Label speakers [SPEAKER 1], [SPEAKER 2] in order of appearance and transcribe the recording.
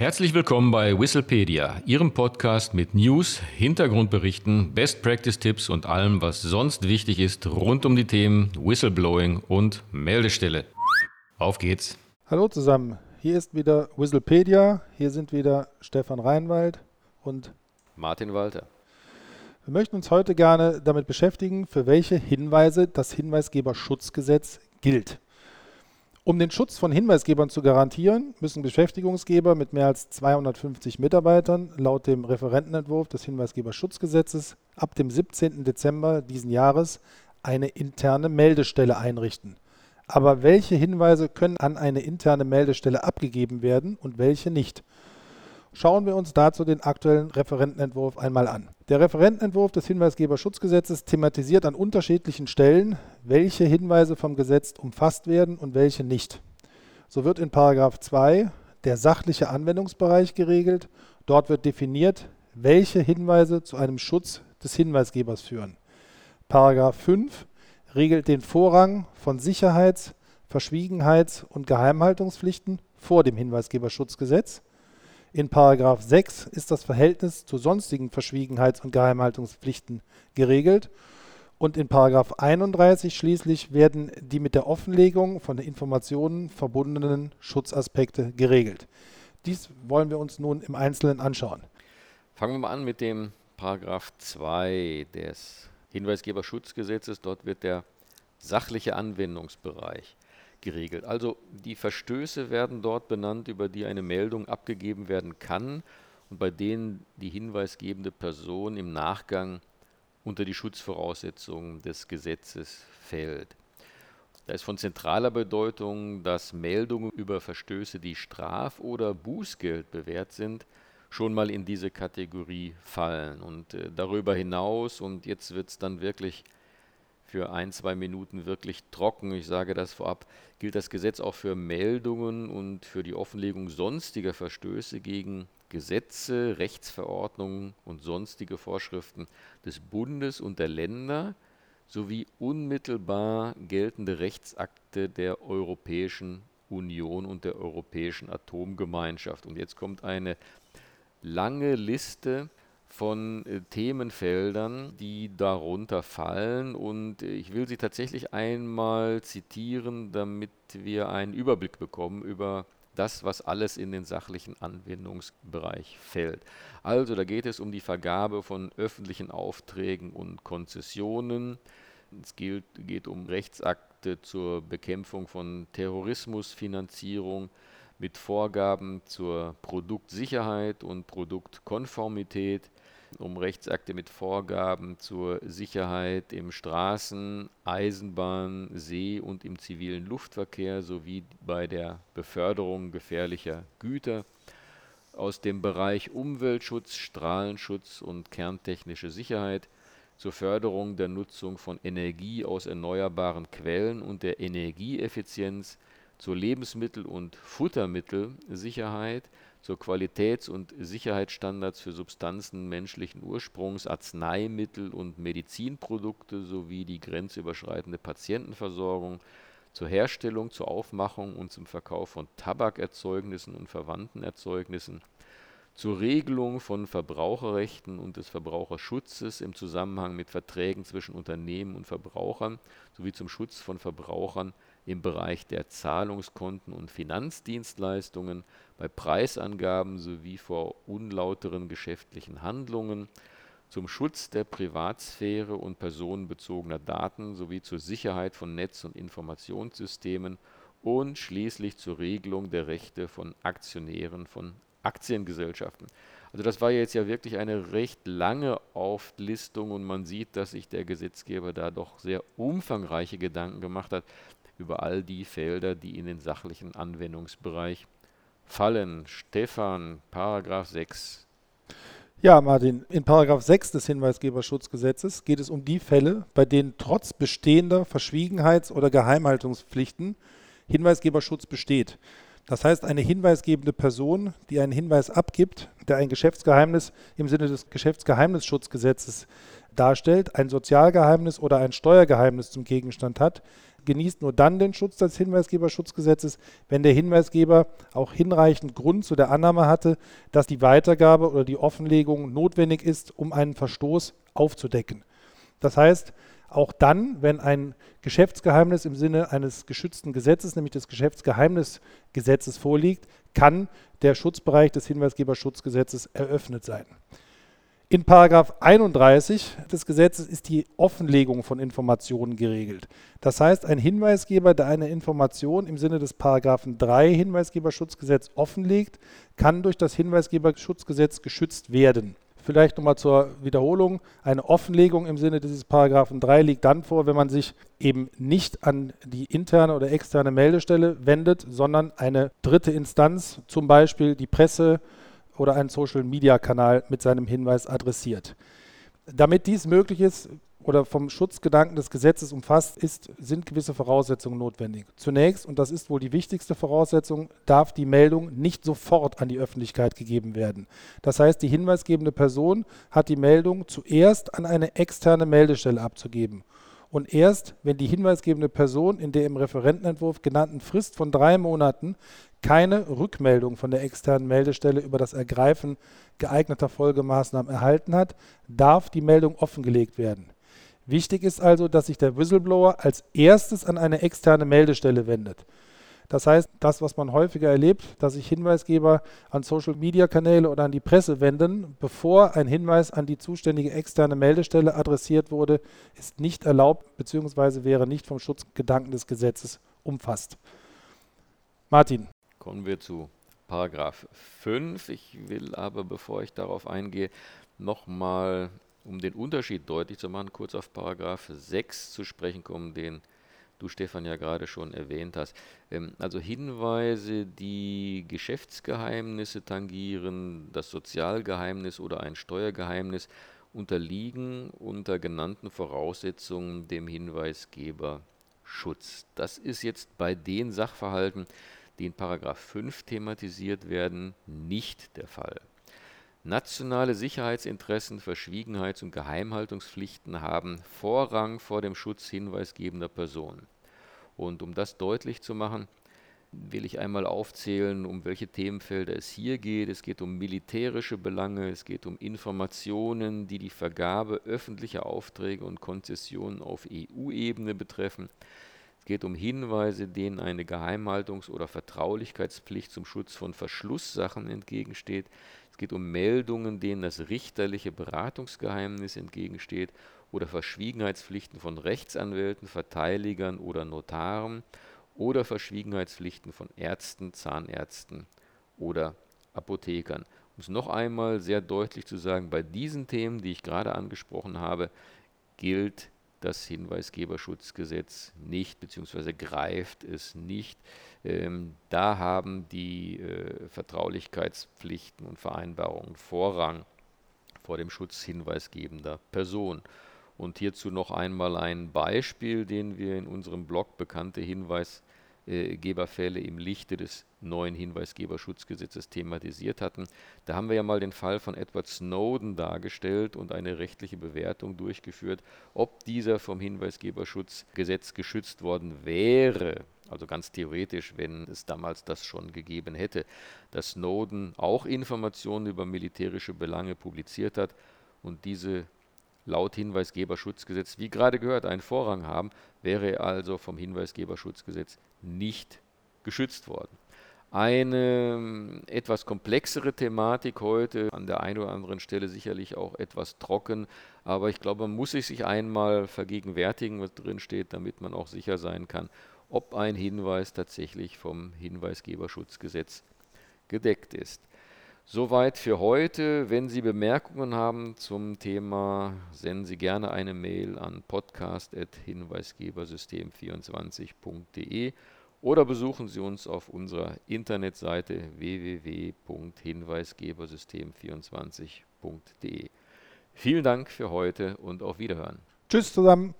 [SPEAKER 1] Herzlich willkommen bei Whistlepedia, Ihrem Podcast mit News, Hintergrundberichten, Best Practice Tipps und allem, was sonst wichtig ist rund um die Themen Whistleblowing und Meldestelle. Auf geht's.
[SPEAKER 2] Hallo zusammen, hier ist wieder Whistlepedia, hier sind wieder Stefan Reinwald und
[SPEAKER 1] Martin Walter.
[SPEAKER 2] Wir möchten uns heute gerne damit beschäftigen, für welche Hinweise das Hinweisgeberschutzgesetz gilt. Um den Schutz von Hinweisgebern zu garantieren, müssen Beschäftigungsgeber mit mehr als 250 Mitarbeitern laut dem Referentenentwurf des Hinweisgeberschutzgesetzes ab dem 17. Dezember diesen Jahres eine interne Meldestelle einrichten. Aber welche Hinweise können an eine interne Meldestelle abgegeben werden und welche nicht? Schauen wir uns dazu den aktuellen Referentenentwurf einmal an. Der Referentenentwurf des Hinweisgeberschutzgesetzes thematisiert an unterschiedlichen Stellen, welche Hinweise vom Gesetz umfasst werden und welche nicht. So wird in 2 der sachliche Anwendungsbereich geregelt. Dort wird definiert, welche Hinweise zu einem Schutz des Hinweisgebers führen. 5 regelt den Vorrang von Sicherheits-, Verschwiegenheits- und Geheimhaltungspflichten vor dem Hinweisgeberschutzgesetz. In § 6 ist das Verhältnis zu sonstigen Verschwiegenheits- und Geheimhaltungspflichten geregelt und in § 31 schließlich werden die mit der Offenlegung von Informationen verbundenen Schutzaspekte geregelt. Dies wollen wir uns nun im Einzelnen anschauen.
[SPEAKER 1] Fangen wir mal an mit dem § 2 des Hinweisgeberschutzgesetzes. Dort wird der sachliche Anwendungsbereich geregelt. Also die Verstöße werden dort benannt, über die eine Meldung abgegeben werden kann und bei denen die hinweisgebende Person im Nachgang unter die Schutzvoraussetzungen des Gesetzes fällt. Da ist von zentraler Bedeutung, dass Meldungen über Verstöße, die Straf- oder Bußgeld bewährt sind, schon mal in diese Kategorie fallen. Und äh, darüber hinaus, und jetzt wird es dann wirklich für ein, zwei Minuten wirklich trocken. Ich sage das vorab, gilt das Gesetz auch für Meldungen und für die Offenlegung sonstiger Verstöße gegen Gesetze, Rechtsverordnungen und sonstige Vorschriften des Bundes und der Länder sowie unmittelbar geltende Rechtsakte der Europäischen Union und der Europäischen Atomgemeinschaft. Und jetzt kommt eine lange Liste von äh, Themenfeldern, die darunter fallen. Und äh, ich will sie tatsächlich einmal zitieren, damit wir einen Überblick bekommen über das, was alles in den sachlichen Anwendungsbereich fällt. Also da geht es um die Vergabe von öffentlichen Aufträgen und Konzessionen. Es geht, geht um Rechtsakte zur Bekämpfung von Terrorismusfinanzierung mit Vorgaben zur Produktsicherheit und Produktkonformität um Rechtsakte mit Vorgaben zur Sicherheit im Straßen-, Eisenbahn-, See- und im zivilen Luftverkehr sowie bei der Beförderung gefährlicher Güter. Aus dem Bereich Umweltschutz, Strahlenschutz und kerntechnische Sicherheit zur Förderung der Nutzung von Energie aus erneuerbaren Quellen und der Energieeffizienz, zur Lebensmittel- und Futtermittelsicherheit zur Qualitäts- und Sicherheitsstandards für Substanzen menschlichen Ursprungs, Arzneimittel und Medizinprodukte sowie die grenzüberschreitende Patientenversorgung, zur Herstellung, zur Aufmachung und zum Verkauf von Tabakerzeugnissen und verwandten Erzeugnissen, zur Regelung von Verbraucherrechten und des Verbraucherschutzes im Zusammenhang mit Verträgen zwischen Unternehmen und Verbrauchern sowie zum Schutz von Verbrauchern im Bereich der Zahlungskonten und Finanzdienstleistungen, bei Preisangaben sowie vor unlauteren geschäftlichen Handlungen, zum Schutz der Privatsphäre und personenbezogener Daten sowie zur Sicherheit von Netz- und Informationssystemen und schließlich zur Regelung der Rechte von Aktionären von Aktiengesellschaften. Also das war jetzt ja wirklich eine recht lange Auflistung und man sieht, dass sich der Gesetzgeber da doch sehr umfangreiche Gedanken gemacht hat über all die Felder, die in den sachlichen Anwendungsbereich fallen. Stefan, Paragraph 6.
[SPEAKER 2] Ja, Martin, in Paragraph 6 des Hinweisgeberschutzgesetzes geht es um die Fälle, bei denen trotz bestehender Verschwiegenheits- oder Geheimhaltungspflichten Hinweisgeberschutz besteht. Das heißt, eine hinweisgebende Person, die einen Hinweis abgibt, der ein Geschäftsgeheimnis im Sinne des Geschäftsgeheimnisschutzgesetzes darstellt, ein Sozialgeheimnis oder ein Steuergeheimnis zum Gegenstand hat, genießt nur dann den Schutz des Hinweisgeberschutzgesetzes, wenn der Hinweisgeber auch hinreichend Grund zu der Annahme hatte, dass die Weitergabe oder die Offenlegung notwendig ist, um einen Verstoß aufzudecken. Das heißt, auch dann, wenn ein Geschäftsgeheimnis im Sinne eines geschützten Gesetzes, nämlich des Geschäftsgeheimnisgesetzes vorliegt, kann der Schutzbereich des Hinweisgeberschutzgesetzes eröffnet sein. In Paragraph 31 des Gesetzes ist die Offenlegung von Informationen geregelt. Das heißt, ein Hinweisgeber, der eine Information im Sinne des Paragraphen 3 Hinweisgeberschutzgesetz offenlegt, kann durch das Hinweisgeberschutzgesetz geschützt werden. Vielleicht nochmal zur Wiederholung. Eine Offenlegung im Sinne dieses Paragraphen 3 liegt dann vor, wenn man sich eben nicht an die interne oder externe Meldestelle wendet, sondern eine dritte Instanz, zum Beispiel die Presse, oder einen Social-Media-Kanal mit seinem Hinweis adressiert. Damit dies möglich ist oder vom Schutzgedanken des Gesetzes umfasst ist, sind gewisse Voraussetzungen notwendig. Zunächst, und das ist wohl die wichtigste Voraussetzung, darf die Meldung nicht sofort an die Öffentlichkeit gegeben werden. Das heißt, die hinweisgebende Person hat die Meldung zuerst an eine externe Meldestelle abzugeben. Und erst, wenn die hinweisgebende Person in der im Referentenentwurf genannten Frist von drei Monaten keine Rückmeldung von der externen Meldestelle über das Ergreifen geeigneter Folgemaßnahmen erhalten hat, darf die Meldung offengelegt werden. Wichtig ist also, dass sich der Whistleblower als erstes an eine externe Meldestelle wendet. Das heißt, das, was man häufiger erlebt, dass sich Hinweisgeber an Social-Media-Kanäle oder an die Presse wenden, bevor ein Hinweis an die zuständige externe Meldestelle adressiert wurde, ist nicht erlaubt bzw. wäre nicht vom Schutzgedanken des Gesetzes umfasst. Martin.
[SPEAKER 1] Kommen wir zu Paragraph 5. Ich will aber, bevor ich darauf eingehe, nochmal, um den Unterschied deutlich zu machen, kurz auf Paragraph 6 zu sprechen kommen, den du, Stefan, ja gerade schon erwähnt hast. Ähm, also Hinweise, die Geschäftsgeheimnisse tangieren, das Sozialgeheimnis oder ein Steuergeheimnis, unterliegen unter genannten Voraussetzungen dem Hinweisgeber Schutz. Das ist jetzt bei den Sachverhalten, die in Paragraph 5 thematisiert werden, nicht der Fall. Nationale Sicherheitsinteressen, Verschwiegenheits- und Geheimhaltungspflichten haben Vorrang vor dem Schutz hinweisgebender Personen. Und um das deutlich zu machen, will ich einmal aufzählen, um welche Themenfelder es hier geht. Es geht um militärische Belange, es geht um Informationen, die die Vergabe öffentlicher Aufträge und Konzessionen auf EU-Ebene betreffen. Es geht um Hinweise, denen eine Geheimhaltungs- oder Vertraulichkeitspflicht zum Schutz von Verschlusssachen entgegensteht. Es geht um Meldungen, denen das richterliche Beratungsgeheimnis entgegensteht oder Verschwiegenheitspflichten von Rechtsanwälten, Verteidigern oder Notaren oder Verschwiegenheitspflichten von Ärzten, Zahnärzten oder Apothekern. Um es noch einmal sehr deutlich zu sagen, bei diesen Themen, die ich gerade angesprochen habe, gilt das Hinweisgeberschutzgesetz nicht, beziehungsweise greift es nicht. Ähm, da haben die äh, Vertraulichkeitspflichten und Vereinbarungen Vorrang vor dem Schutz hinweisgebender Person. Und hierzu noch einmal ein Beispiel, den wir in unserem Blog bekannte Hinweis Hinweisgeberfälle im Lichte des neuen Hinweisgeberschutzgesetzes thematisiert hatten. Da haben wir ja mal den Fall von Edward Snowden dargestellt und eine rechtliche Bewertung durchgeführt, ob dieser vom Hinweisgeberschutzgesetz geschützt worden wäre. Also ganz theoretisch, wenn es damals das schon gegeben hätte, dass Snowden auch Informationen über militärische Belange publiziert hat und diese laut Hinweisgeberschutzgesetz, wie gerade gehört, einen Vorrang haben, wäre er also vom Hinweisgeberschutzgesetz nicht geschützt worden. Eine ähm, etwas komplexere Thematik heute, an der einen oder anderen Stelle sicherlich auch etwas trocken, aber ich glaube, man muss sich einmal vergegenwärtigen, was drin steht, damit man auch sicher sein kann, ob ein Hinweis tatsächlich vom Hinweisgeberschutzgesetz gedeckt ist. Soweit für heute. Wenn Sie Bemerkungen haben zum Thema, senden Sie gerne eine Mail an podcast.hinweisgebersystem24.de oder besuchen Sie uns auf unserer Internetseite www.hinweisgebersystem24.de. Vielen Dank für heute und auf Wiederhören.
[SPEAKER 2] Tschüss zusammen.